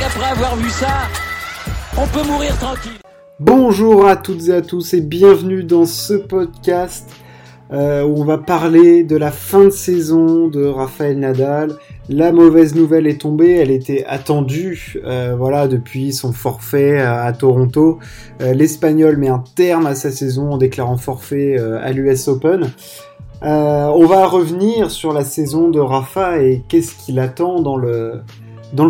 avoir vu ça, on peut mourir tranquille. Bonjour à toutes et à tous et bienvenue dans ce podcast euh, où on va parler de la fin de saison de Rafael Nadal. La mauvaise nouvelle est tombée, elle était attendue, euh, voilà, depuis son forfait à, Toronto. Euh, L'Espagnol met un terme à sa saison en déclarant forfait à l'US Open. on va revenir sur la saison de Rafa et qu'est-ce qu'il attend dans le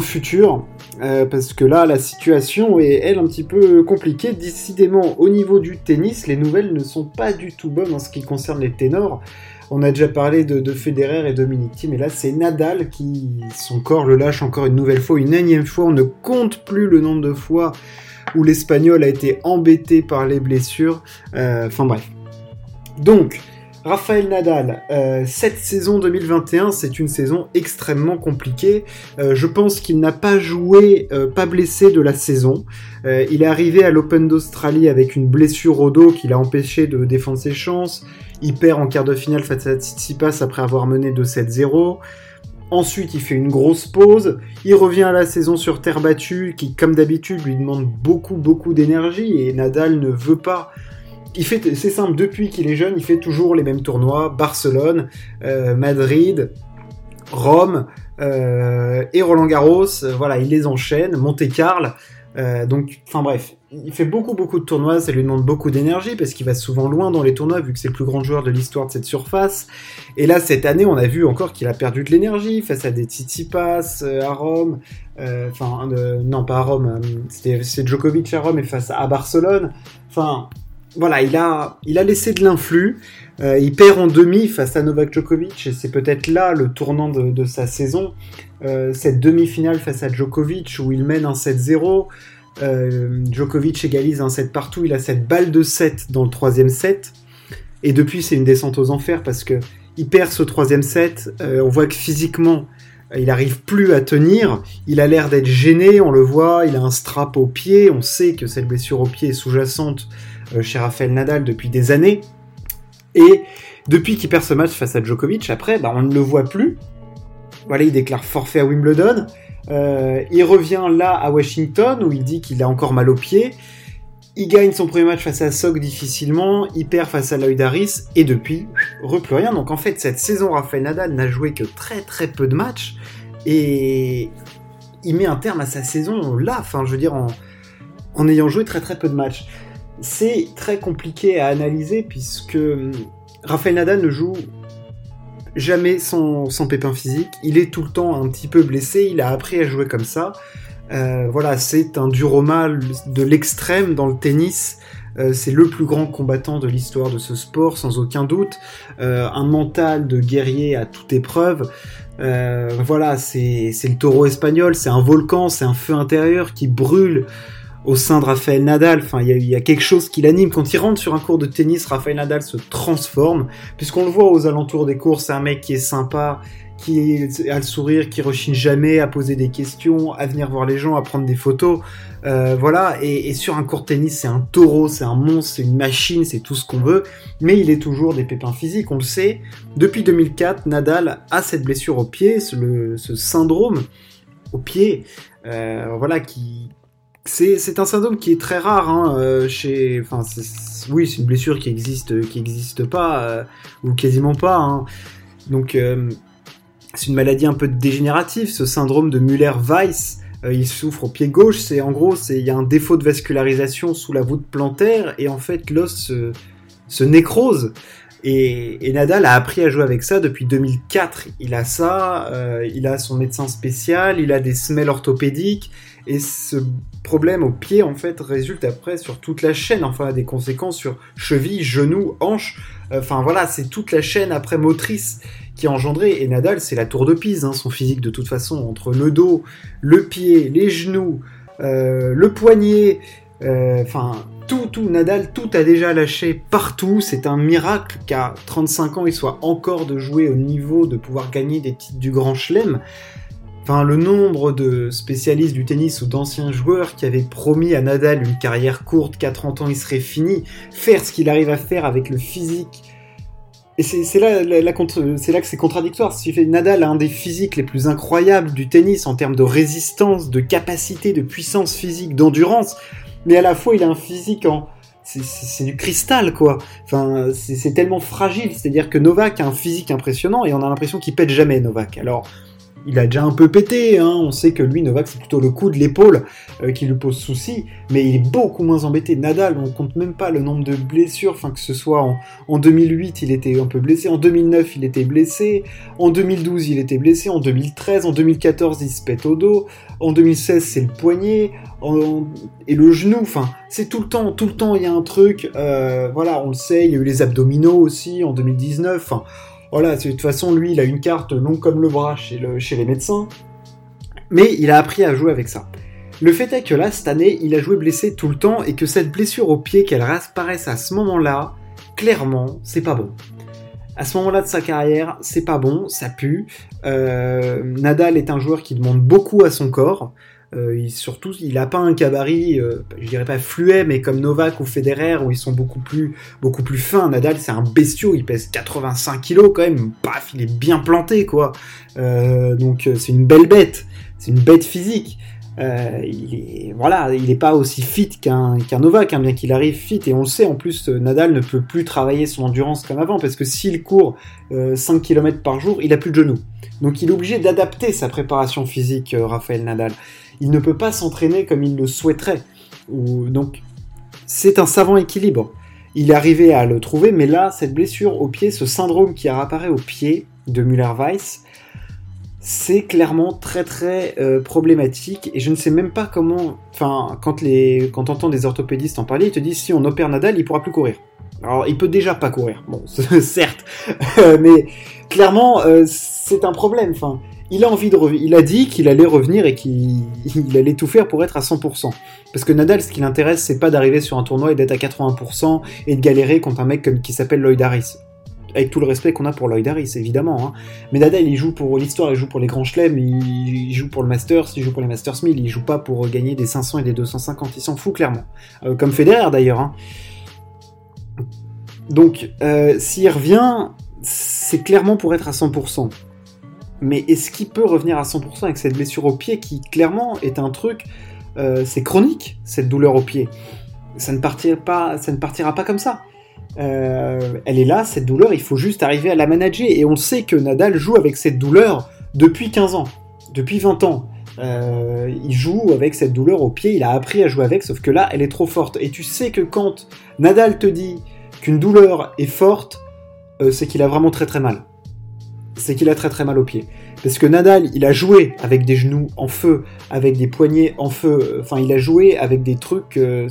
futur. Euh, parce que là, la situation est, elle, un petit peu compliquée. Décidément, au niveau du tennis, les nouvelles ne sont pas du tout bonnes en ce qui concerne les ténors. On a déjà parlé de, de Federer et Dominic mais là, c'est Nadal qui, son corps le lâche encore une nouvelle fois, une énième fois. On ne compte plus le nombre de fois où l'Espagnol a été embêté par les blessures. Euh, enfin bref. Donc, Raphaël Nadal, euh, cette saison 2021, c'est une saison extrêmement compliquée. Euh, je pense qu'il n'a pas joué, euh, pas blessé de la saison. il est arrivé à l'Open d'Australie avec une blessure au dos qui l'a empêché de défendre ses chances. Il perd en quart de finale face à Tsitsipas après avoir mené 2-7-0. Ensuite, il fait une grosse pause. Il revient à la saison sur terre battue, qui, comme d'habitude, lui demande beaucoup, beaucoup d'énergie. Et Nadal ne veut pas il fait, c'est simple, depuis qu'il est jeune, il fait toujours les mêmes tournois, Barcelone, euh, Madrid, Rome euh, et Roland Garros. Euh, voilà, il les enchaîne, Monte Carlo. donc, enfin bref, il fait beaucoup beaucoup de tournois, ça lui demande beaucoup d'énergie parce qu'il va souvent loin dans les tournois vu que c'est le plus grand joueur de l'histoire de cette surface. Et là, cette année, on a vu encore qu'il a perdu de l'énergie face à des Tsitsipas à Rome. Enfin, non pas à Rome, c'était Djokovic à Rome et face à Barcelone. Enfin, voilà, il a, il a laissé de l'influx. Euh, il perd en demi face à Novak Djokovic et c'est peut-être là le tournant de, sa saison. Euh, cette demi-finale face à Djokovic où il mène un 7-0. Euh, Djokovic égalise un 7 partout. Il a cette balle de 7 dans le troisième set. Et depuis, c'est une descente aux enfers parce que il perd ce troisième set. on voit que physiquement, il n'arrive plus à tenir. Il a l'air d'être gêné. On le voit. Il a un strap au pied. On sait que cette blessure au pied est sous-jacente chez Rafael Nadal depuis des années. Et depuis qu'il perd ce match face à Djokovic, après, bah, on ne le voit plus. Voilà, il déclare forfait à Wimbledon. Euh, il revient là à Washington où il dit qu'il a encore mal au pied. Il gagne son premier match face à Sok difficilement, il perd face à Lloyd Harris, et depuis, plus rien. Donc en fait, cette saison, Rafael Nadal n'a joué que très très peu de matchs, et il met un terme à sa saison là, enfin je veux dire, en ayant joué très très peu de matchs c'est très compliqué à analyser puisque hum, Rafael Nadal ne joue jamais sans, pépin physique. Il est tout le temps un petit peu blessé. Il a appris à jouer comme ça. Euh, voilà, c'est un duroma de l'extrême dans le tennis. Euh, c'est le plus grand combattant de l'histoire de ce sport, sans aucun doute. Euh, un mental de guerrier à toute épreuve. voilà, c'est le taureau espagnol, c'est un volcan, c'est un feu intérieur qui brûle au sein de Raphaël Nadal. Enfin, il y, a quelque chose qui l'anime. Quand il rentre sur un cours de tennis, Raphaël Nadal se transforme, puisqu'on le voit aux alentours des cours, c'est un mec qui est sympa, qui a le sourire, qui rechigne jamais à poser des questions, à venir voir les gens, à prendre des photos. Euh, voilà, et, sur un cours de tennis, c'est un taureau, c'est un monstre, c'est une machine, c'est tout ce qu'on veut, mais il est toujours des pépins physiques, on le sait. Depuis 2004, Nadal a cette blessure au pied, ce, ce syndrome au pied, euh, voilà, qui, c'est un syndrome qui est très rare hein, euh, chez. Enfin, oui, c'est une blessure qui existe, qui existe pas euh, ou quasiment pas. Hein. Donc, euh, c'est une maladie un peu dégénérative, ce syndrome de Müller-Weiss. il souffre au pied gauche. C'est en gros, il y a un défaut de vascularisation sous la voûte plantaire et en fait l'os se, nécrose. Et, et, Nadal a appris à jouer avec ça depuis 2004. Il a ça, il a son médecin spécial, il a des semelles orthopédiques et ce problème au pied, en fait, résulte après sur toute la chaîne, enfin, des conséquences sur cheville, genou, hanche. Enfin, voilà, c'est toute la chaîne après motrice qui est engendrée. Et Nadal, c'est la tour de Pise, hein, son physique, de toute façon, entre le dos, le pied, les genoux, euh, le poignet, euh, enfin, tout, tout, Nadal, tout a déjà lâché partout. C'est un miracle qu'à 35 ans, il soit encore de jouer au niveau de pouvoir gagner des titres du Grand Chelem. Enfin, le nombre de spécialistes du tennis ou d'anciens joueurs qui avaient promis à Nadal une carrière courte, qu'à 30 ans il serait fini, faire ce qu'il arrive à faire avec le physique et c'est là, que c'est contradictoire. Nadal a un des physiques les plus incroyables du tennis en termes de résistance, de capacité, de puissance physique, d'endurance, mais à la fois il a un physique en c'est du cristal quoi. Enfin, c'est tellement fragile. C'est-à-dire que Novak a un physique impressionnant et on a l'impression qu'il pète jamais Novak. Alors il a déjà un peu pété, hein. on sait que lui, Novak, c'est plutôt le coup de l'épaule euh, qui lui pose souci, mais il est beaucoup moins embêté. Nadal, on compte même pas le nombre de blessures, enfin que ce soit en, en, 2008, il était un peu blessé, en 2009, il était blessé, en 2012, il était blessé, en 2013, en 2014, il se pète au dos, en 2016, c'est le poignet, et le genou, c'est tout le temps, tout le temps, il y a un truc, euh, voilà, on le sait, il y a eu les abdominaux aussi en 2019, enfin, voilà, de toute façon, lui, il a une carte longue comme le bras chez, les médecins. Mais il a appris à jouer avec ça. Le fait est que là, cette année, il a joué blessé tout le temps et que cette blessure au pied, qu'elle apparaisse à ce moment-là, clairement, c'est pas bon. À ce moment-là de sa carrière, c'est pas bon, ça pue. Euh, Nadal est un joueur qui demande beaucoup à son corps. Euh, il, surtout, il a pas un cabaret, euh, je dirais pas fluet, mais comme Novak ou Federer, où ils sont beaucoup plus, beaucoup plus fins. Nadal, c'est un bestiau, il pèse 85 kilos quand même. Paf, il est bien planté, quoi. Euh, donc, c'est une belle bête. C'est une bête physique. il est, voilà, il n'est pas aussi fit qu'un qu'un Novak, hein, bien qu'il arrive fit. Et on le sait, en plus, Nadal ne peut plus travailler son endurance comme avant, parce que s'il court 5 km par jour, il a plus de genoux. Donc il est obligé d'adapter sa préparation physique, Raphaël Nadal il ne peut pas s'entraîner comme il le souhaiterait. donc, c'est un savant équilibre. Il est arrivé à le trouver, mais là, cette blessure au pied, ce syndrome qui apparaît au pied de Müller-Weiss, c'est clairement très très euh, problématique et je ne sais même pas comment. Enfin, quand les des orthopédistes en parler, ils te disent si on opère Nadal, il pourra plus courir. Alors, il peut déjà pas courir, bon, certes, mais clairement, euh, c'est un problème. Enfin, il a dit qu'il allait revenir et qu'il allait tout faire pour être à 100%. Parce que Nadal, ce qui l'intéresse, c'est pas d'arriver sur un tournoi et d'être à 80% et de galérer contre un mec qui s'appelle Lloyd Harris. Avec tout le respect qu'on a pour Lloyd Harris, évidemment. Hein. Mais Nadal, il joue pour l'histoire, il joue pour les grands chelems, il, joue pour le Masters, il joue pour les Masters 1000, il joue pas pour gagner des 500 et des 250, il s'en fout clairement. Euh, comme Federer d'ailleurs. Hein. Donc, euh, s'il revient, c'est clairement pour être à 100% mais est-ce qu'il peut revenir à 100% avec cette blessure au pied qui clairement est un truc, euh, c'est chronique cette douleur au pied. Ça ne partira pas, ça ne partira pas comme ça. Euh, elle est là, cette douleur, il faut juste arriver à la manager. Et on sait que Nadal joue avec cette douleur depuis 15 ans, depuis 20 ans. Euh, il joue avec cette douleur au pied, il a appris à jouer avec, sauf que là, elle est trop forte. Et tu sais que quand Nadal te dit qu'une douleur est forte, c'est qu'il a vraiment très très mal c'est qu'il a très très mal aux pieds. Parce que Nadal, il a joué avec des genoux en feu, avec des poignets en feu, enfin il a joué avec des trucs, euh,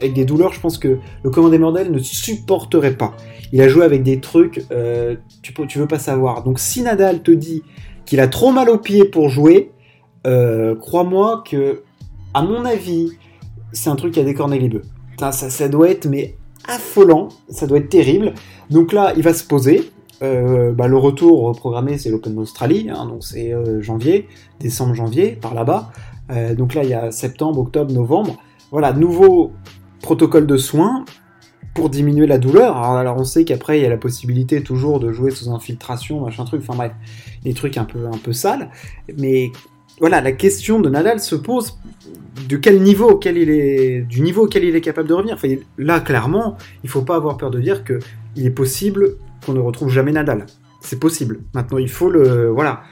avec des douleurs, je pense que le commandant Mordel ne supporterait pas. Il a joué avec des trucs, euh, tu, tu veux pas savoir. Donc si Nadal te dit qu'il a trop mal aux pieds pour jouer, euh, crois-moi que, à mon avis, c'est un truc qui a décorné les bœufs. Ça, ça, ça doit être mais affolant, ça doit être terrible. Donc là, il va se poser, euh, bah, le retour programmé, c'est l'Open d'Australie, hein, donc c'est euh, janvier, décembre, janvier, par là-bas. Euh, donc là, il y a septembre, octobre, novembre. Voilà, nouveau protocole de soins pour diminuer la douleur. Alors, on sait qu'après, il y a la possibilité toujours de jouer sous infiltration, machin truc, enfin bref, des trucs un peu, un peu sales. Mais voilà, la question de Nadal se pose de quel niveau auquel il est, du niveau auquel il est capable de revenir. Enfin, là, clairement, il faut pas avoir peur de dire que il est possible qu'on ne retrouve jamais Nadal. C'est possible. Maintenant, il faut le. Voilà.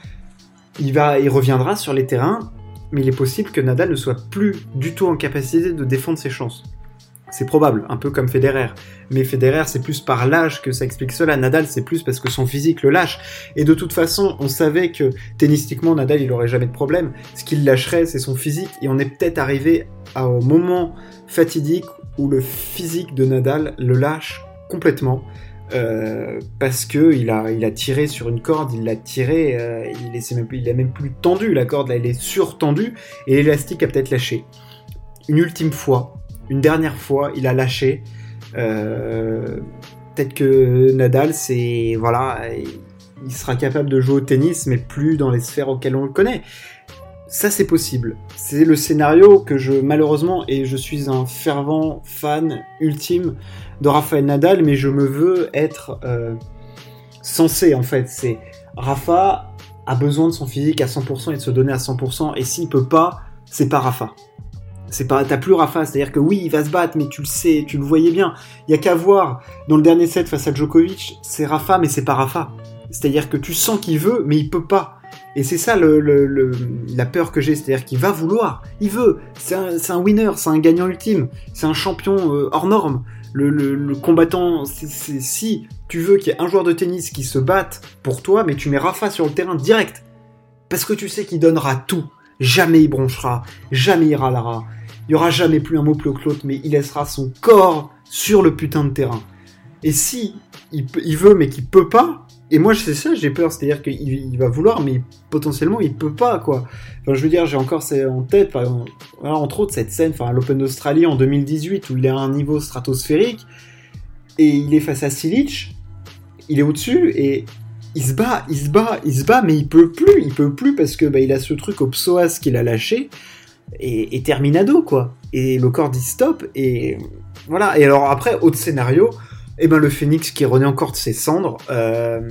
Il, va, il reviendra sur les terrains, mais il est possible que Nadal ne soit plus du tout en capacité de défendre ses chances. C'est probable, un peu comme Federer. Mais Federer, c'est plus par l'âge que ça explique cela. Nadal, c'est plus parce que son physique le lâche. Et de toute façon, on savait que tennistiquement, Nadal, il aurait jamais de problème. Ce qu'il lâcherait, c'est son physique. Et on est peut-être arrivé au moment fatidique où le physique de Nadal le lâche complètement. Euh, parce que il a, tiré sur une corde, il l'a tiré, euh, il, est, même, il a même plus tendu la corde, là, elle est surtendue et l'élastique a peut-être lâché. Une ultime fois, une dernière fois, il a lâché. Euh, peut-être que Nadal, c'est voilà, il sera capable de jouer au tennis, mais plus dans les sphères auxquelles on le connaît. Ça, c'est possible. C'est le scénario que je, malheureusement, et je suis un fervent fan ultime de Rafael Nadal, mais je me veux être, euh, censé en fait. C'est Rafa a besoin de son physique à 100% et de se donner à 100%, et s'il peut pas, c'est pas Rafa. C'est pas, t'as plus Rafa, c'est-à-dire que oui, il va se battre, mais tu le sais, tu le voyais bien. Il y a qu'à voir dans le dernier set face à Djokovic, c'est Rafa, mais c'est pas Rafa. C'est-à-dire que tu sens qu'il veut, mais il peut pas. Et c'est ça la peur que j'ai, c'est-à-dire qu'il va vouloir, il veut. C'est un, winner, c'est un gagnant ultime, c'est un champion euh, hors norme. Le, combattant, si tu veux qu'il y ait un joueur de tennis qui se batte pour toi, mais tu mets Rafa sur le terrain direct, parce que tu sais qu'il donnera tout. Jamais il bronchera, jamais il râlera, il y aura jamais plus un mot plus que l'autre, mais il laissera son corps sur le putain de terrain. Et si il, il veut mais qu'il peut pas, et moi, c'est ça, j'ai peur, c'est-à-dire qu'il va vouloir, mais potentiellement, il peut pas, quoi. Enfin, je veux dire, j'ai encore en tête, entre autres, cette scène, enfin, l'Open d'Australie en 2018, où il est à un niveau stratosphérique, et il est face à Silic, il est au-dessus, et il se bat, il se bat, il se bat, mais il peut plus, il peut plus, parce que bah, il a ce truc au psoas qu'il a lâché, et, et terminado, quoi. Et le corps dit stop, et voilà. Et alors après, autre scénario, eh ben le Phoenix qui renaît encore de ses cendres. Euh,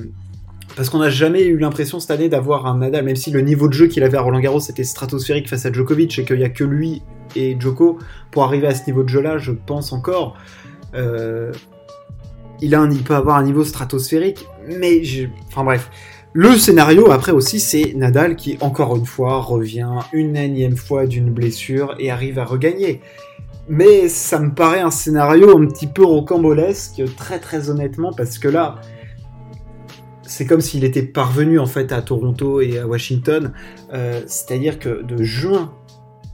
parce qu'on n'a jamais eu l'impression cette année d'avoir un Nadal, même si le niveau de jeu qu'il avait à Roland Garros était stratosphérique face à Djokovic et qu'il n'y a que lui et Djoko pour arriver à ce niveau de jeu-là, je pense encore. Euh, il, a un, il peut avoir un niveau stratosphérique, mais enfin bref. Le scénario après aussi, c'est Nadal qui encore une fois revient une énième fois d'une blessure et arrive à regagner mais ça me paraît un scénario un petit peu rocambolesque, très très honnêtement, parce que là, c'est comme s'il était parvenu en fait à Toronto et à Washington, euh, c'est-à-dire que de juin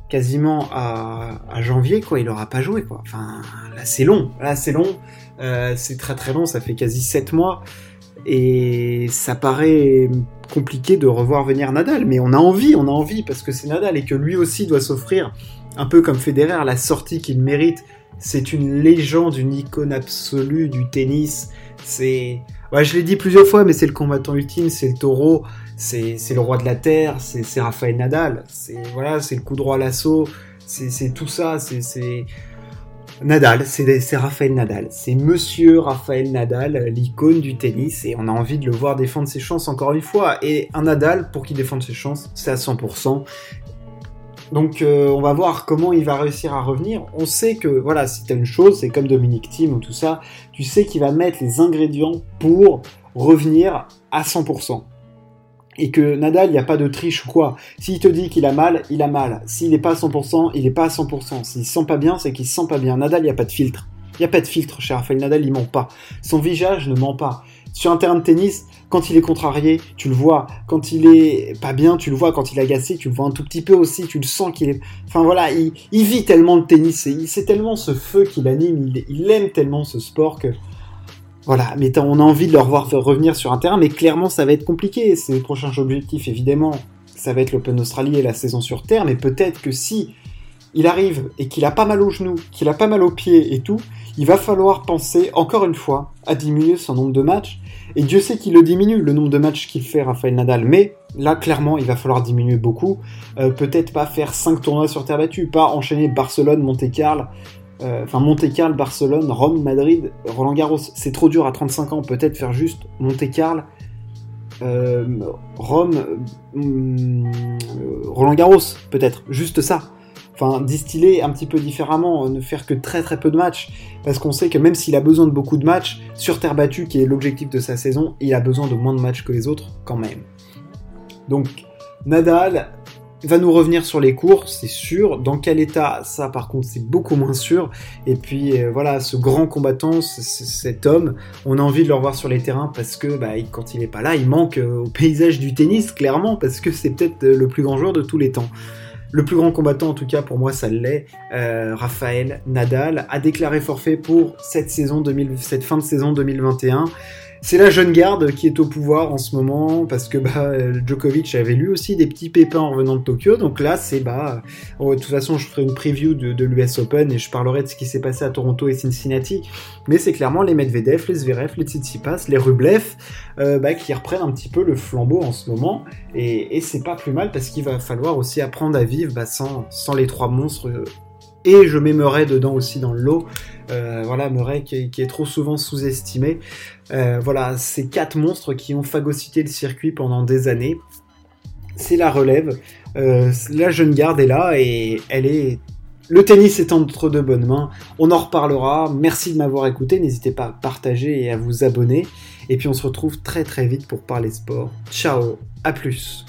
quasiment à, janvier, quoi, il aura pas joué, quoi. Enfin, là c'est long, là c'est long, euh, c'est très très long, ça fait quasi 7 mois, et ça paraît compliqué de revoir venir Nadal, mais on a envie, on a envie, parce que c'est Nadal et que lui aussi doit s'offrir un peu comme Federer, la sortie qu'il mérite. C'est une légende, une icône absolue du tennis. C'est, ouais, je l'ai dit plusieurs fois, mais c'est le combattant ultime, c'est le taureau, c'est le roi de la terre, c'est Raphaël Nadal. C'est voilà, c'est le coup droit à l'assaut, c'est tout ça. C'est Nadal, c'est Raphaël Nadal. C'est Monsieur Raphaël Nadal, l'icône du tennis, et on a envie de le voir défendre ses chances encore une fois. Et un Nadal, pour qu'il défende ses chances, c'est à 100%. Donc euh, on va voir comment il va réussir à revenir. On sait que voilà, si t'as une chose, c'est comme Dominique Thiem ou tout ça, tu sais qu'il va mettre les ingrédients pour revenir à 100%. Et que Nadal, il n'y a pas de triche ou quoi. S'il te dit qu'il a mal, il a mal. S'il n'est pas à 100%, il n'est pas à 100%. S'il sent pas bien, c'est qu'il se sent pas bien. Nadal, il n'y a pas de filtre. Il n'y a pas de filtre chez Rafael Nadal, il ment pas. Son visage ne ment pas. Sur un terrain de tennis, quand il est contrarié, tu le vois. Quand il est pas bien, tu le vois. Quand il est agacé, tu le vois un tout petit peu aussi. Tu le sens qu'il est. Enfin voilà, il, vit tellement le tennis. Et c'est tellement ce feu qui l'anime. Il, aime tellement ce sport que. Voilà, mais on a envie de le revoir revenir sur un terrain, mais clairement ça va être compliqué. Ses prochains objectifs, évidemment, ça va être l'Open Australie et la saison sur terre, mais peut-être que si il arrive et qu'il a pas mal aux genoux, qu'il a pas mal aux pieds et tout, il va falloir penser encore une fois à diminuer son nombre de matchs. Et Dieu sait qu'il le diminue, le nombre de matchs qu'il fait Rafael Nadal. Mais là, clairement, il va falloir diminuer beaucoup. Euh, peut-être pas faire 5 tournois sur terre battue, pas enchaîner Barcelone, Monte-Carlo, euh, enfin Monte-Carlo, Barcelone, Rome, Madrid, Roland Garros. C'est trop dur à 35 ans. Peut-être faire juste Monte-Carlo, euh, Rome, Roland Garros, peut-être. Juste ça enfin distiller un petit peu différemment, ne faire que très très peu de matchs, parce qu'on sait que même s'il a besoin de beaucoup de matchs, sur terre battue, qui est l'objectif de sa saison, il a besoin de moins de matchs que les autres quand même. Donc Nadal va nous revenir sur les cours, c'est sûr. Dans quel état, ça par contre c'est beaucoup moins sûr. Et puis euh, voilà, ce grand combattant, cet homme, on a envie de le revoir sur les terrains parce que bah, quand il est pas là, il manque euh, au paysage du tennis, clairement, parce que c'est peut-être euh, le plus grand joueur de tous les temps. Le plus grand combattant, en tout cas pour moi, ça l'est. Euh, Raphaël Nadal a déclaré forfait pour cette saison cette fin de saison 2021. C'est la jeune garde qui est au pouvoir en ce moment parce que bah, Djokovic avait lui aussi des petits pépins en revenant de Tokyo. Donc là, c'est bah, oh, de toute façon, je ferai une preview de, l'US Open et je parlerai de ce qui s'est passé à Toronto et Cincinnati. Mais c'est clairement les Medvedev, les Zverev, les Tsitsipas, les Rublev euh, bah, qui reprennent un petit peu le flambeau en ce moment. Et, c'est pas plus mal parce qu'il va falloir aussi apprendre à vivre bah, sans les trois monstres et je mets Murray dedans aussi dans le lot. Euh, voilà, Murray qui, est trop souvent sous-estimé. Euh, voilà, ces quatre monstres qui ont phagocyté le circuit pendant des années. C'est la relève. Euh, la jeune garde est là et elle est. Le tennis est entre de bonnes mains. On en reparlera. Merci de m'avoir écouté. N'hésitez pas à partager et à vous abonner. Et puis on se retrouve très très vite pour parler sport. Ciao, à plus.